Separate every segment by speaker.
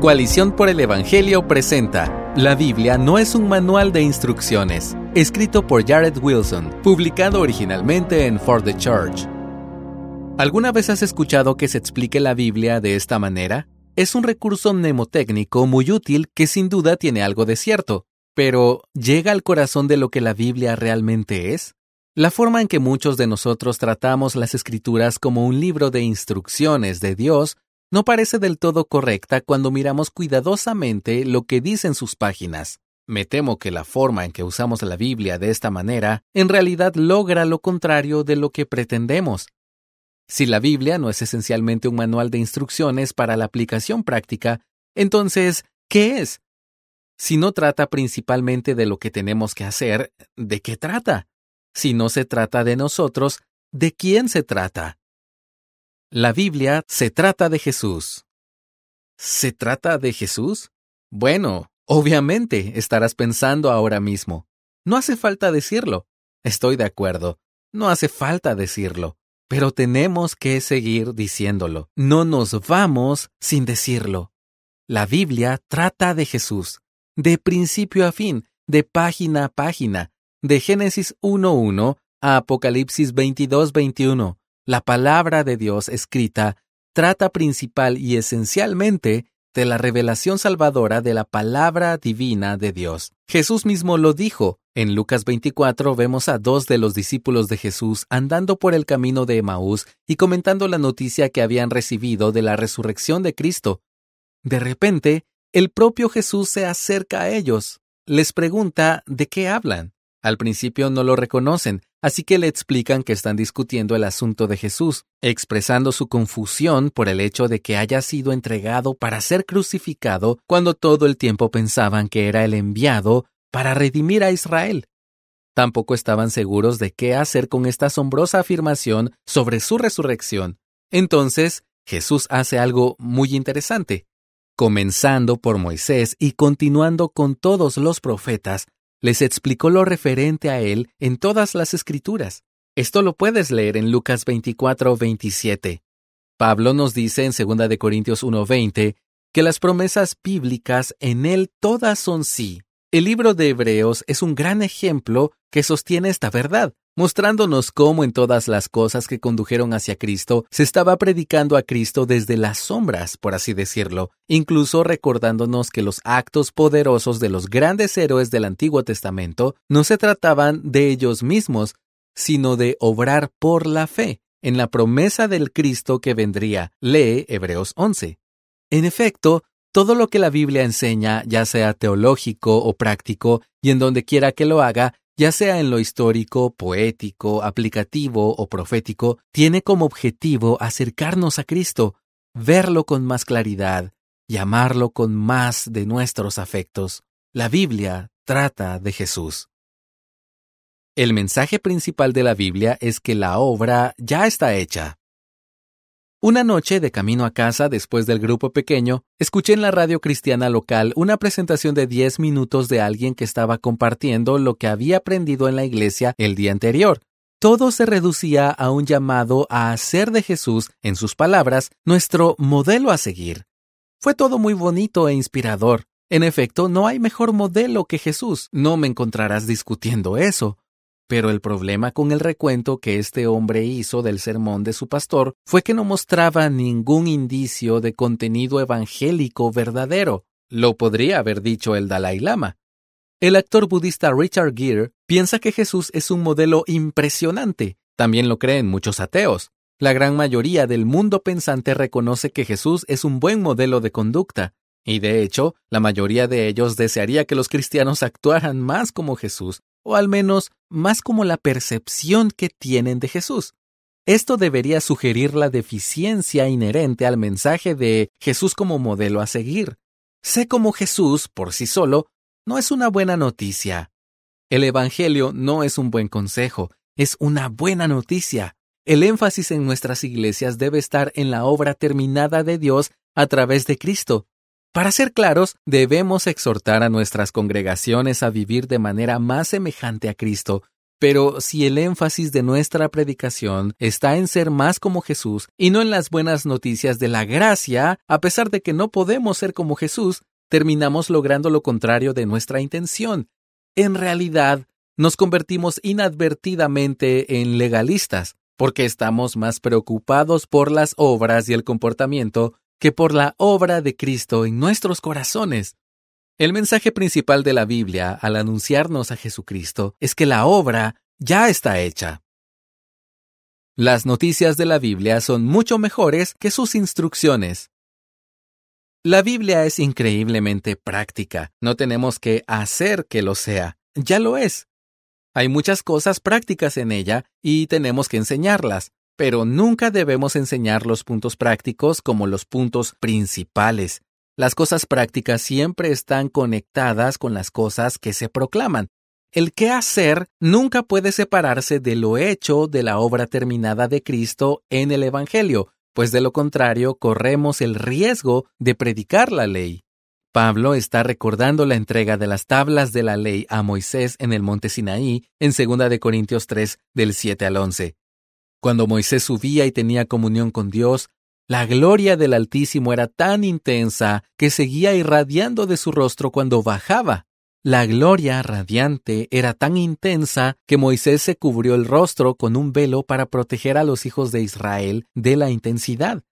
Speaker 1: Coalición por el Evangelio presenta La Biblia no es un manual de instrucciones, escrito por Jared Wilson, publicado originalmente en For the Church. ¿Alguna vez has escuchado que se explique la Biblia de esta manera? Es un recurso mnemotécnico muy útil que sin duda tiene algo de cierto, pero ¿llega al corazón de lo que la Biblia realmente es? La forma en que muchos de nosotros tratamos las escrituras como un libro de instrucciones de Dios no parece del todo correcta cuando miramos cuidadosamente lo que dicen sus páginas. Me temo que la forma en que usamos la Biblia de esta manera en realidad logra lo contrario de lo que pretendemos. Si la Biblia no es esencialmente un manual de instrucciones para la aplicación práctica, entonces, ¿qué es? Si no trata principalmente de lo que tenemos que hacer, ¿de qué trata? Si no se trata de nosotros, ¿de quién se trata? La Biblia se trata de Jesús. ¿Se trata de Jesús? Bueno, obviamente estarás pensando ahora mismo. No hace falta decirlo. Estoy de acuerdo. No hace falta decirlo. Pero tenemos que seguir diciéndolo. No nos vamos sin decirlo. La Biblia trata de Jesús, de principio a fin, de página a página, de Génesis 1.1 a Apocalipsis 22.21 la palabra de Dios escrita trata principal y esencialmente de la revelación salvadora de la palabra divina de Dios. Jesús mismo lo dijo. En Lucas 24 vemos a dos de los discípulos de Jesús andando por el camino de Emaús y comentando la noticia que habían recibido de la resurrección de Cristo. De repente, el propio Jesús se acerca a ellos. Les pregunta de qué hablan. Al principio no lo reconocen, así que le explican que están discutiendo el asunto de Jesús, expresando su confusión por el hecho de que haya sido entregado para ser crucificado cuando todo el tiempo pensaban que era el enviado para redimir a Israel. Tampoco estaban seguros de qué hacer con esta asombrosa afirmación sobre su resurrección. Entonces, Jesús hace algo muy interesante. Comenzando por Moisés y continuando con todos los profetas, les explicó lo referente a él en todas las escrituras. Esto lo puedes leer en Lucas 24, 27. Pablo nos dice en 2 de Corintios 1:20 que las promesas bíblicas en él todas son sí. El libro de Hebreos es un gran ejemplo que sostiene esta verdad mostrándonos cómo en todas las cosas que condujeron hacia Cristo se estaba predicando a Cristo desde las sombras, por así decirlo, incluso recordándonos que los actos poderosos de los grandes héroes del Antiguo Testamento no se trataban de ellos mismos, sino de obrar por la fe en la promesa del Cristo que vendría. Lee Hebreos 11. En efecto, todo lo que la Biblia enseña, ya sea teológico o práctico, y en donde quiera que lo haga, ya sea en lo histórico, poético, aplicativo o profético, tiene como objetivo acercarnos a Cristo, verlo con más claridad y amarlo con más de nuestros afectos. La Biblia trata de Jesús. El mensaje principal de la Biblia es que la obra ya está hecha. Una noche, de camino a casa después del grupo pequeño, escuché en la radio cristiana local una presentación de 10 minutos de alguien que estaba compartiendo lo que había aprendido en la iglesia el día anterior. Todo se reducía a un llamado a hacer de Jesús, en sus palabras, nuestro modelo a seguir. Fue todo muy bonito e inspirador. En efecto, no hay mejor modelo que Jesús. No me encontrarás discutiendo eso. Pero el problema con el recuento que este hombre hizo del sermón de su pastor fue que no mostraba ningún indicio de contenido evangélico verdadero. Lo podría haber dicho el Dalai Lama. El actor budista Richard Gere piensa que Jesús es un modelo impresionante. También lo creen muchos ateos. La gran mayoría del mundo pensante reconoce que Jesús es un buen modelo de conducta, y de hecho, la mayoría de ellos desearía que los cristianos actuaran más como Jesús, o al menos más como la percepción que tienen de Jesús. Esto debería sugerir la deficiencia inherente al mensaje de Jesús como modelo a seguir. Sé como Jesús por sí solo no es una buena noticia. El Evangelio no es un buen consejo, es una buena noticia. El énfasis en nuestras iglesias debe estar en la obra terminada de Dios a través de Cristo, para ser claros, debemos exhortar a nuestras congregaciones a vivir de manera más semejante a Cristo, Pero si el énfasis de nuestra predicación está en ser más como Jesús y no en las buenas noticias de la gracia, a pesar de que no podemos ser como Jesús, terminamos logrando lo contrario de nuestra intención. En realidad, nos convertimos inadvertidamente en legalistas, porque estamos más preocupados por las obras y el comportamiento que por la obra de Cristo en nuestros corazones. El mensaje principal de la Biblia al anunciarnos a Jesucristo es que la obra ya está hecha. Las noticias de la Biblia son mucho mejores que sus instrucciones. La Biblia es increíblemente práctica. No tenemos que hacer que lo sea. Ya lo es. Hay muchas cosas prácticas en ella y tenemos que enseñarlas, pero nunca debemos enseñar los puntos prácticos como los puntos principales. Las cosas prácticas siempre están conectadas con las cosas que se proclaman. El qué hacer nunca puede separarse de lo hecho de la obra terminada de Cristo en el Evangelio, pues de lo contrario corremos el riesgo de predicar la ley. Pablo está recordando la entrega de las tablas de la ley a Moisés en el monte Sinaí en 2 de Corintios 3 del 7 al 11. Cuando Moisés subía y tenía comunión con Dios, la gloria del Altísimo era tan intensa que seguía irradiando de su rostro cuando bajaba. La gloria radiante era tan intensa que Moisés se cubrió el rostro con un velo para proteger a los hijos de Israel de la intensidad.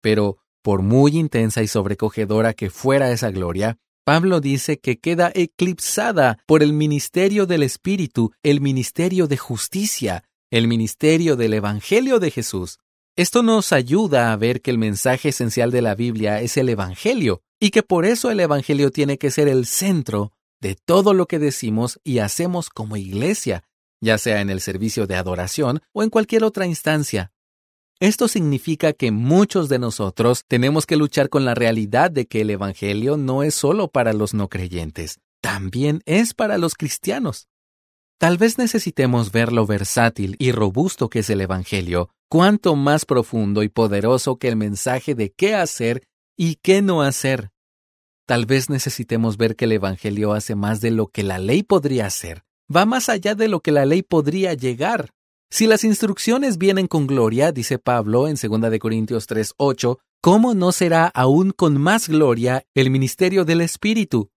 Speaker 1: Pero, por muy intensa y sobrecogedora que fuera esa gloria, Pablo dice que queda eclipsada por el ministerio del Espíritu, el ministerio de justicia, el ministerio del Evangelio de Jesús. Esto nos ayuda a ver que el mensaje esencial de la Biblia es el Evangelio y que por eso el Evangelio tiene que ser el centro de todo lo que decimos y hacemos como iglesia, ya sea en el servicio de adoración o en cualquier otra instancia. Esto significa que muchos de nosotros tenemos que luchar con la realidad de que el Evangelio no es solo para los no creyentes, también es para los cristianos. Tal vez necesitemos ver lo versátil y robusto que es el Evangelio, cuanto más profundo y poderoso que el mensaje de qué hacer y qué no hacer. Tal vez necesitemos ver que el Evangelio hace más de lo que la ley podría hacer, va más allá de lo que la ley podría llegar. Si las instrucciones vienen con gloria, dice Pablo en 2 de Corintios 3:8, ¿cómo no será aún con más gloria el ministerio del Espíritu?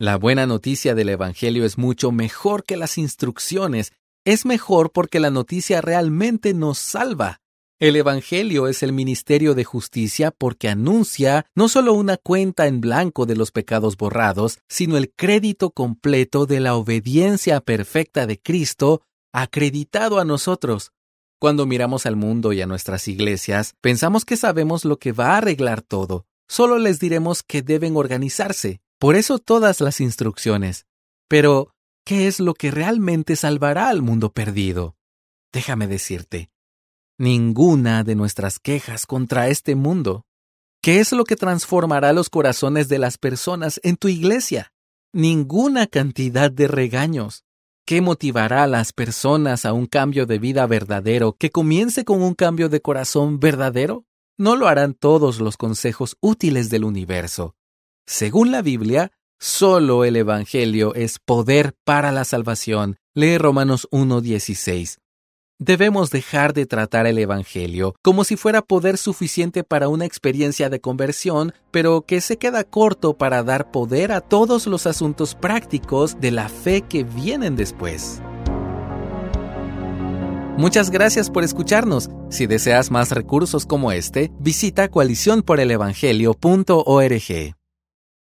Speaker 1: La buena noticia del Evangelio es mucho mejor que las instrucciones. Es mejor porque la noticia realmente nos salva. El Evangelio es el ministerio de justicia porque anuncia no solo una cuenta en blanco de los pecados borrados, sino el crédito completo de la obediencia perfecta de Cristo acreditado a nosotros. Cuando miramos al mundo y a nuestras iglesias, pensamos que sabemos lo que va a arreglar todo. Solo les diremos que deben organizarse. Por eso todas las instrucciones. Pero, ¿qué es lo que realmente salvará al mundo perdido? Déjame decirte, ninguna de nuestras quejas contra este mundo. ¿Qué es lo que transformará los corazones de las personas en tu iglesia? Ninguna cantidad de regaños. ¿Qué motivará a las personas a un cambio de vida verdadero que comience con un cambio de corazón verdadero? No lo harán todos los consejos útiles del universo. Según la Biblia, solo el Evangelio es poder para la salvación. Lee Romanos 1.16. Debemos dejar de tratar el Evangelio como si fuera poder suficiente para una experiencia de conversión, pero que se queda corto para dar poder a todos los asuntos prácticos de la fe que vienen después. Muchas gracias por escucharnos. Si deseas más recursos como este, visita coaliciónporelevangelio.org.